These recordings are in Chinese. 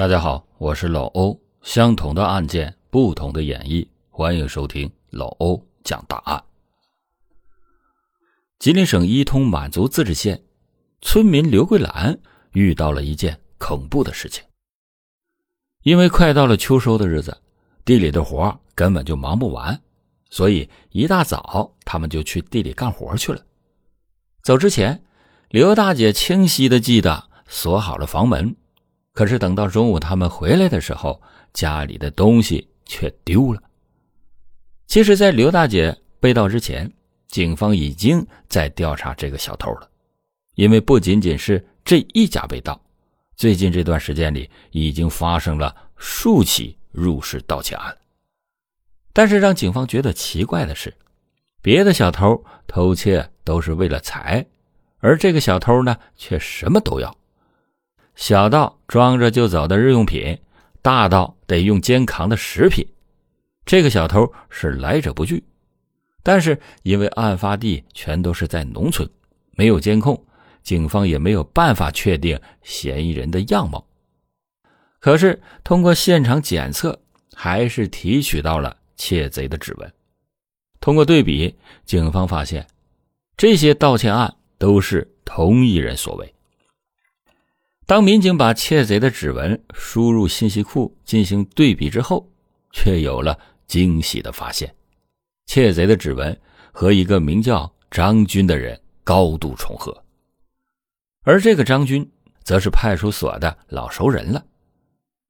大家好，我是老欧。相同的案件，不同的演绎，欢迎收听老欧讲大案。吉林省伊通满族自治县村民刘桂兰遇到了一件恐怖的事情。因为快到了秋收的日子，地里的活根本就忙不完，所以一大早他们就去地里干活去了。走之前，刘大姐清晰的记得锁好了房门。可是等到中午他们回来的时候，家里的东西却丢了。其实，在刘大姐被盗之前，警方已经在调查这个小偷了，因为不仅仅是这一家被盗，最近这段时间里已经发生了数起入室盗窃案。但是让警方觉得奇怪的是，别的小偷偷窃都是为了财，而这个小偷呢，却什么都要。小到装着就走的日用品，大到得用肩扛的食品，这个小偷是来者不拒。但是因为案发地全都是在农村，没有监控，警方也没有办法确定嫌疑人的样貌。可是通过现场检测，还是提取到了窃贼的指纹。通过对比，警方发现这些盗窃案都是同一人所为。当民警把窃贼的指纹输入信息库进行对比之后，却有了惊喜的发现：窃贼的指纹和一个名叫张军的人高度重合。而这个张军，则是派出所的老熟人了，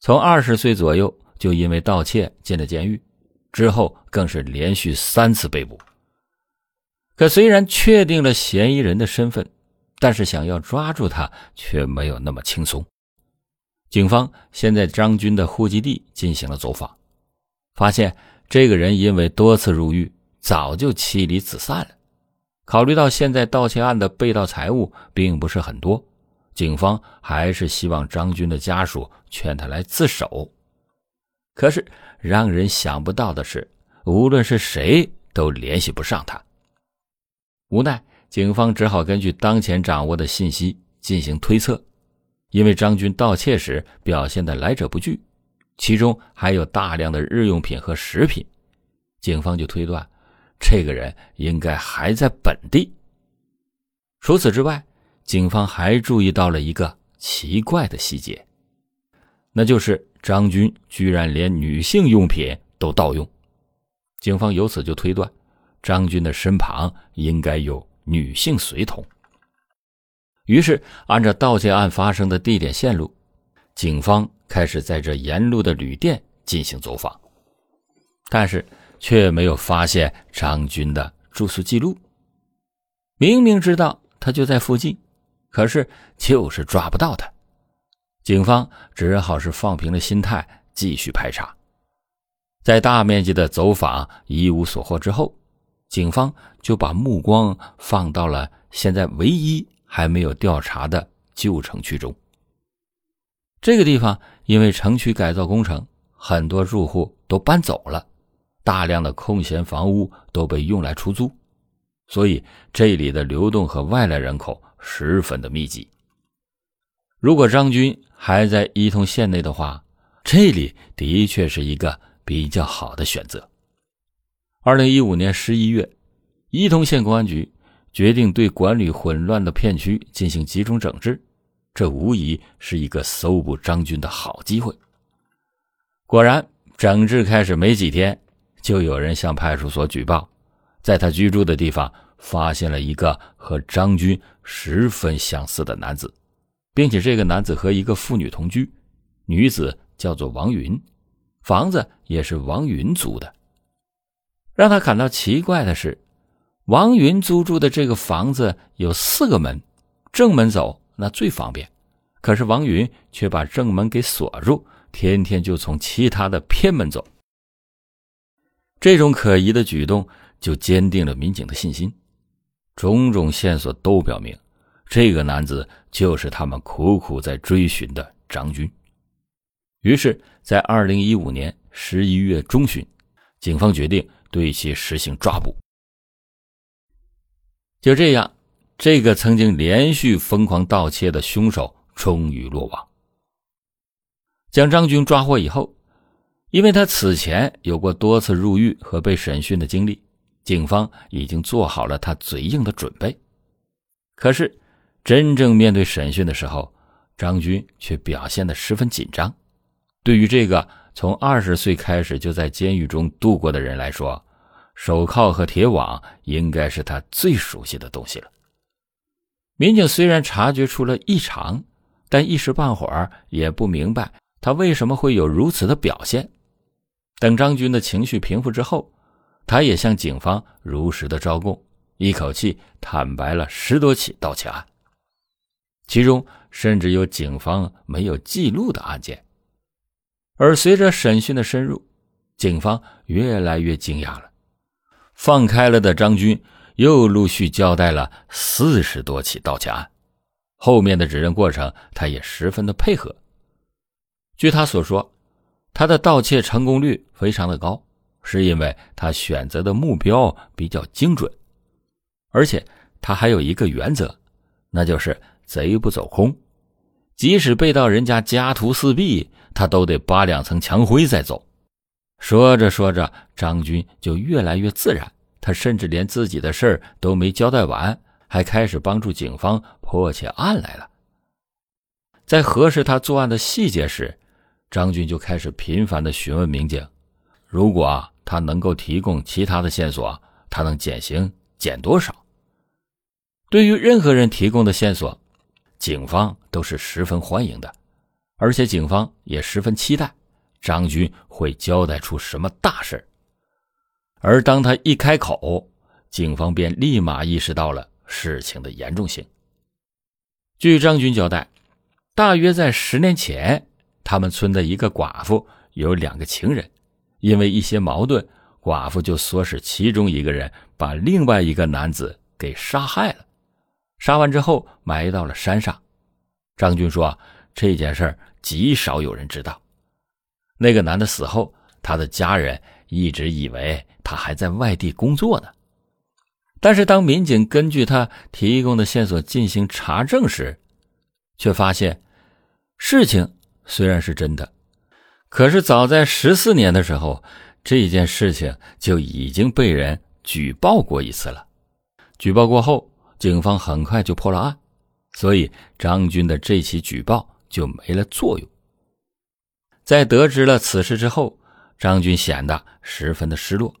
从二十岁左右就因为盗窃进了监狱，之后更是连续三次被捕。可虽然确定了嫌疑人的身份，但是想要抓住他却没有那么轻松。警方先在张军的户籍地进行了走访，发现这个人因为多次入狱，早就妻离子散了。考虑到现在盗窃案的被盗财物并不是很多，警方还是希望张军的家属劝他来自首。可是让人想不到的是，无论是谁都联系不上他。无奈。警方只好根据当前掌握的信息进行推测，因为张军盗窃时表现的来者不拒，其中还有大量的日用品和食品，警方就推断，这个人应该还在本地。除此之外，警方还注意到了一个奇怪的细节，那就是张军居然连女性用品都盗用，警方由此就推断，张军的身旁应该有。女性随同。于是，按照盗窃案发生的地点线路，警方开始在这沿路的旅店进行走访，但是却没有发现张军的住宿记录。明明知道他就在附近，可是就是抓不到他。警方只好是放平了心态，继续排查。在大面积的走访一无所获之后。警方就把目光放到了现在唯一还没有调查的旧城区中。这个地方因为城区改造工程，很多住户都搬走了，大量的空闲房屋都被用来出租，所以这里的流动和外来人口十分的密集。如果张军还在伊通县内的话，这里的确是一个比较好的选择。二零一五年十一月，伊通县公安局决定对管理混乱的片区进行集中整治，这无疑是一个搜捕张军的好机会。果然，整治开始没几天，就有人向派出所举报，在他居住的地方发现了一个和张军十分相似的男子，并且这个男子和一个妇女同居，女子叫做王云，房子也是王云租的。让他感到奇怪的是，王云租住的这个房子有四个门，正门走那最方便，可是王云却把正门给锁住，天天就从其他的偏门走。这种可疑的举动就坚定了民警的信心，种种线索都表明，这个男子就是他们苦苦在追寻的张军。于是，在二零一五年十一月中旬，警方决定。对其实行抓捕。就这样，这个曾经连续疯狂盗窃的凶手终于落网。将张军抓获以后，因为他此前有过多次入狱和被审讯的经历，警方已经做好了他嘴硬的准备。可是，真正面对审讯的时候，张军却表现得十分紧张。对于这个从二十岁开始就在监狱中度过的人来说，手铐和铁网应该是他最熟悉的东西了。民警虽然察觉出了异常，但一时半会儿也不明白他为什么会有如此的表现。等张军的情绪平复之后，他也向警方如实的招供，一口气坦白了十多起盗窃案，其中甚至有警方没有记录的案件。而随着审讯的深入，警方越来越惊讶了。放开了的张军又陆续交代了四十多起盗窃案，后面的指认过程他也十分的配合。据他所说，他的盗窃成功率非常的高，是因为他选择的目标比较精准，而且他还有一个原则，那就是贼不走空，即使被盗人家家徒四壁。他都得扒两层墙灰再走。说着说着，张军就越来越自然。他甚至连自己的事儿都没交代完，还开始帮助警方破起案来了。在核实他作案的细节时，张军就开始频繁的询问民警：如果他能够提供其他的线索，他能减刑减多少？对于任何人提供的线索，警方都是十分欢迎的。而且警方也十分期待张军会交代出什么大事而当他一开口，警方便立马意识到了事情的严重性。据张军交代，大约在十年前，他们村的一个寡妇有两个情人，因为一些矛盾，寡妇就唆使其中一个人把另外一个男子给杀害了，杀完之后埋到了山上。张军说。这件事极少有人知道。那个男的死后，他的家人一直以为他还在外地工作呢。但是当民警根据他提供的线索进行查证时，却发现事情虽然是真的，可是早在十四年的时候，这件事情就已经被人举报过一次了。举报过后，警方很快就破了案，所以张军的这起举报。就没了作用。在得知了此事之后，张军显得十分的失落，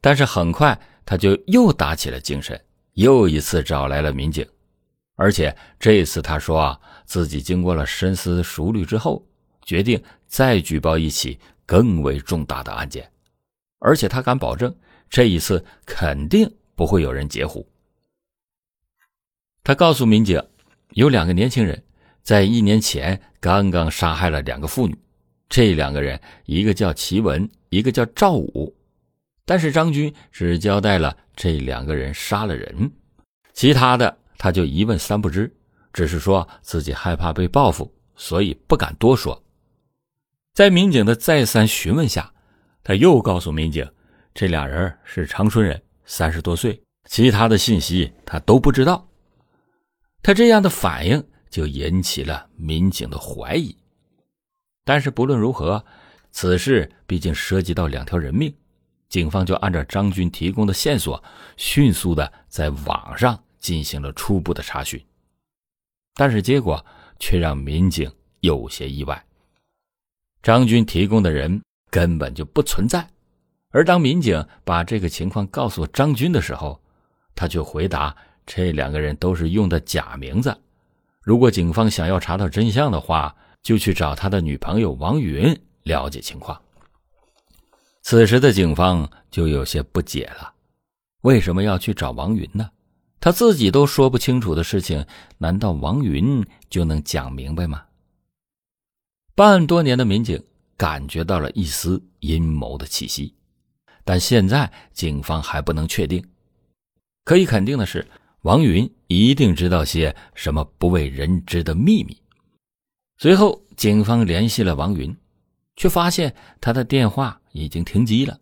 但是很快他就又打起了精神，又一次找来了民警，而且这次他说啊，自己经过了深思熟虑之后，决定再举报一起更为重大的案件，而且他敢保证，这一次肯定不会有人截胡。他告诉民警，有两个年轻人。在一年前，刚刚杀害了两个妇女。这两个人，一个叫齐文，一个叫赵武。但是张军只交代了这两个人杀了人，其他的他就一问三不知，只是说自己害怕被报复，所以不敢多说。在民警的再三询问下，他又告诉民警，这俩人是长春人，三十多岁，其他的信息他都不知道。他这样的反应。就引起了民警的怀疑，但是不论如何，此事毕竟涉及到两条人命，警方就按照张军提供的线索，迅速的在网上进行了初步的查询，但是结果却让民警有些意外。张军提供的人根本就不存在，而当民警把这个情况告诉张军的时候，他却回答这两个人都是用的假名字。如果警方想要查到真相的话，就去找他的女朋友王云了解情况。此时的警方就有些不解了：为什么要去找王云呢？他自己都说不清楚的事情，难道王云就能讲明白吗？办案多年的民警感觉到了一丝阴谋的气息，但现在警方还不能确定。可以肯定的是。王云一定知道些什么不为人知的秘密。随后，警方联系了王云，却发现他的电话已经停机了。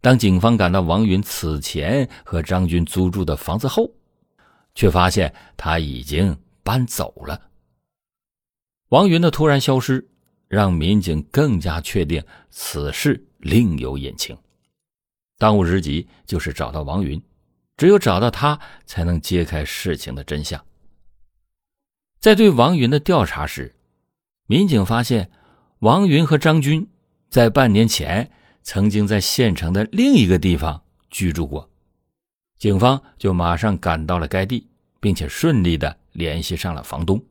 当警方赶到王云此前和张军租住的房子后，却发现他已经搬走了。王云的突然消失，让民警更加确定此事另有隐情。当务之急就是找到王云，只有找到他，才能揭开事情的真相。在对王云的调查时，民警发现王云和张军在半年前曾经在县城的另一个地方居住过，警方就马上赶到了该地，并且顺利的联系上了房东。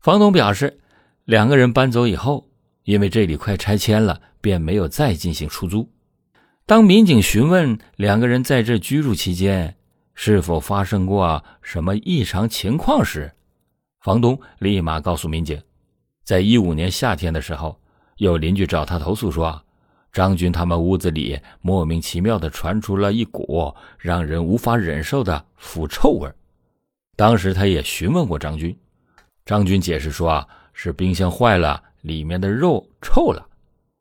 房东表示，两个人搬走以后，因为这里快拆迁了，便没有再进行出租。当民警询问两个人在这居住期间是否发生过什么异常情况时，房东立马告诉民警，在一五年夏天的时候，有邻居找他投诉说，张军他们屋子里莫名其妙的传出了一股让人无法忍受的腐臭味。当时他也询问过张军，张军解释说啊，是冰箱坏了，里面的肉臭了，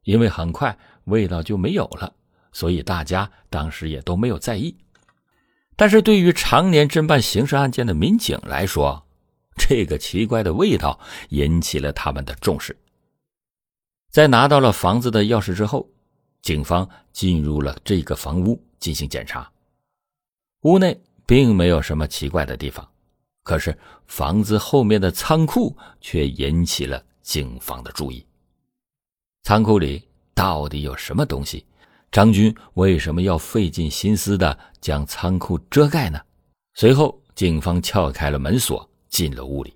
因为很快味道就没有了。所以大家当时也都没有在意，但是对于常年侦办刑事案件的民警来说，这个奇怪的味道引起了他们的重视。在拿到了房子的钥匙之后，警方进入了这个房屋进行检查。屋内并没有什么奇怪的地方，可是房子后面的仓库却引起了警方的注意。仓库里到底有什么东西？张军为什么要费尽心思的将仓库遮盖呢？随后，警方撬开了门锁，进了屋里。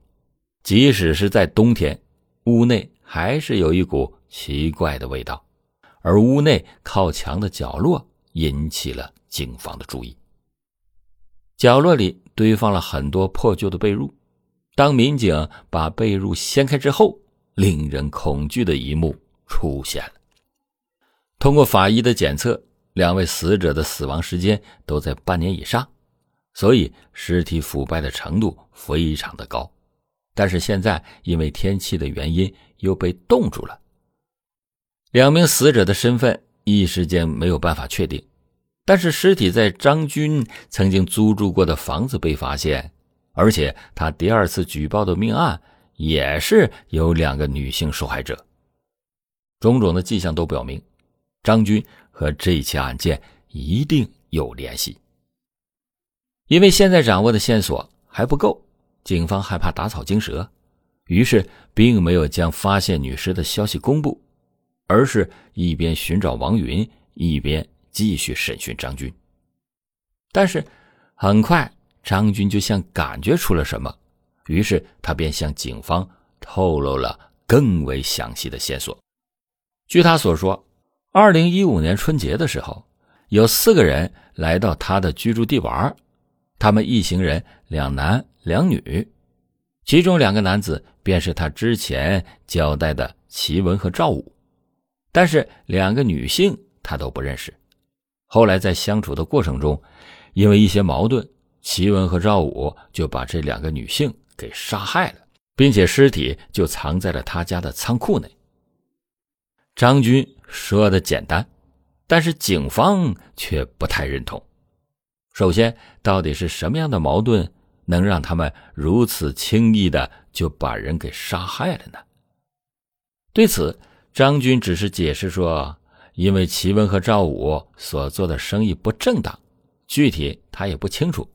即使是在冬天，屋内还是有一股奇怪的味道。而屋内靠墙的角落引起了警方的注意。角落里堆放了很多破旧的被褥。当民警把被褥掀开之后，令人恐惧的一幕出现了。通过法医的检测，两位死者的死亡时间都在半年以上，所以尸体腐败的程度非常的高。但是现在因为天气的原因又被冻住了。两名死者的身份一时间没有办法确定，但是尸体在张军曾经租住过的房子被发现，而且他第二次举报的命案也是有两个女性受害者，种种的迹象都表明。张军和这起案件一定有联系，因为现在掌握的线索还不够，警方害怕打草惊蛇，于是并没有将发现女尸的消息公布，而是一边寻找王云，一边继续审讯张军。但是很快，张军就像感觉出了什么，于是他便向警方透露了更为详细的线索。据他所说。二零一五年春节的时候，有四个人来到他的居住地玩，他们一行人两男两女，其中两个男子便是他之前交代的齐文和赵武，但是两个女性他都不认识。后来在相处的过程中，因为一些矛盾，齐文和赵武就把这两个女性给杀害了，并且尸体就藏在了他家的仓库内。张军。说的简单，但是警方却不太认同。首先，到底是什么样的矛盾能让他们如此轻易的就把人给杀害了呢？对此，张军只是解释说，因为齐文和赵武所做的生意不正当，具体他也不清楚，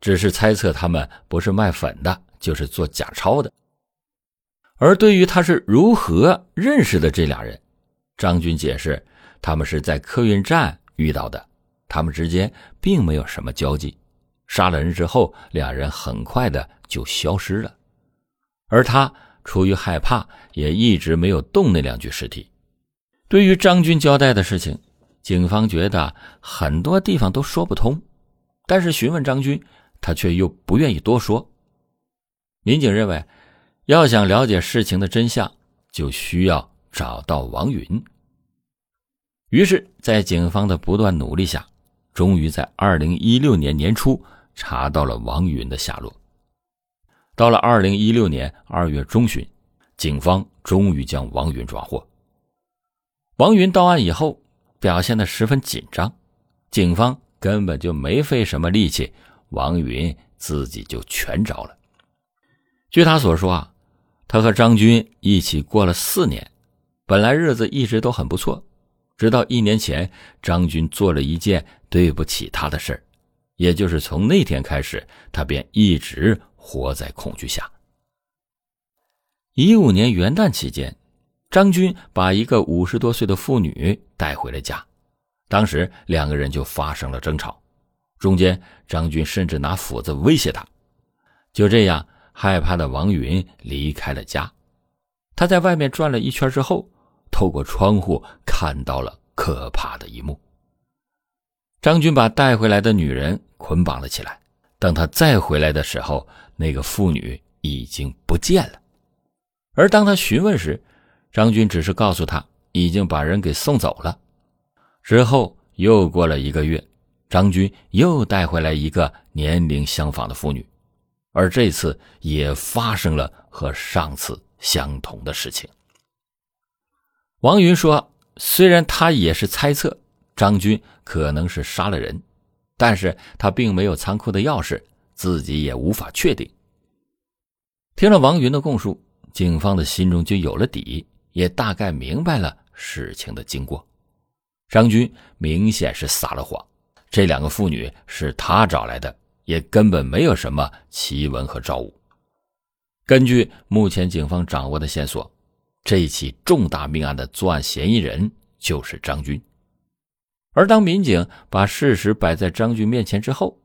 只是猜测他们不是卖粉的，就是做假钞的。而对于他是如何认识的这俩人？张军解释，他们是在客运站遇到的，他们之间并没有什么交际。杀了人之后，两人很快的就消失了，而他出于害怕，也一直没有动那两具尸体。对于张军交代的事情，警方觉得很多地方都说不通，但是询问张军，他却又不愿意多说。民警认为，要想了解事情的真相，就需要。找到王云，于是，在警方的不断努力下，终于在二零一六年年初查到了王云的下落。到了二零一六年二月中旬，警方终于将王云抓获。王云到案以后，表现的十分紧张，警方根本就没费什么力气，王云自己就全招了。据他所说啊。他和张军一起过了四年，本来日子一直都很不错，直到一年前，张军做了一件对不起他的事儿，也就是从那天开始，他便一直活在恐惧下。一五年元旦期间，张军把一个五十多岁的妇女带回了家，当时两个人就发生了争吵，中间张军甚至拿斧子威胁他。就这样，害怕的王云离开了家。他在外面转了一圈之后，透过窗户看到了可怕的一幕。张军把带回来的女人捆绑了起来，等他再回来的时候，那个妇女已经不见了。而当他询问时，张军只是告诉他已经把人给送走了。之后又过了一个月，张军又带回来一个年龄相仿的妇女，而这次也发生了和上次相同的事情。王云说：“虽然他也是猜测张军可能是杀了人，但是他并没有仓库的钥匙，自己也无法确定。”听了王云的供述。警方的心中就有了底，也大概明白了事情的经过。张军明显是撒了谎，这两个妇女是他找来的，也根本没有什么奇闻和照物。根据目前警方掌握的线索，这一起重大命案的作案嫌疑人就是张军。而当民警把事实摆在张军面前之后，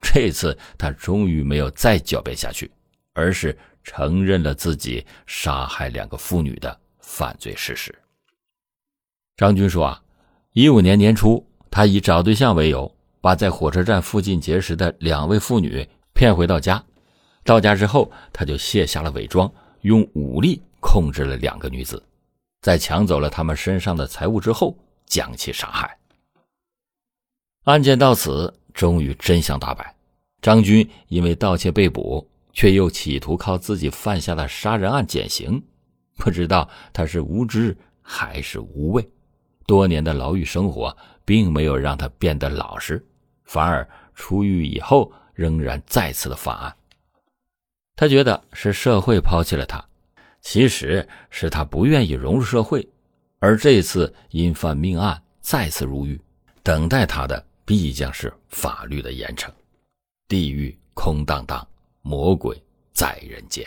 这次他终于没有再狡辩下去，而是。承认了自己杀害两个妇女的犯罪事实。张军说：“啊，一五年年初，他以找对象为由，把在火车站附近结识的两位妇女骗回到家。到家之后，他就卸下了伪装，用武力控制了两个女子，在抢走了他们身上的财物之后，将其杀害。案件到此，终于真相大白。张军因为盗窃被捕。”却又企图靠自己犯下的杀人案减刑，不知道他是无知还是无畏。多年的牢狱生活并没有让他变得老实，反而出狱以后仍然再次的犯案。他觉得是社会抛弃了他，其实是他不愿意融入社会。而这次因犯命案再次入狱，等待他的必将是法律的严惩。地狱空荡荡。魔鬼在人间。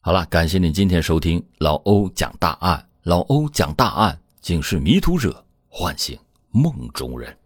好了，感谢您今天收听老欧讲大案。老欧讲大案，警示迷途者，唤醒梦中人。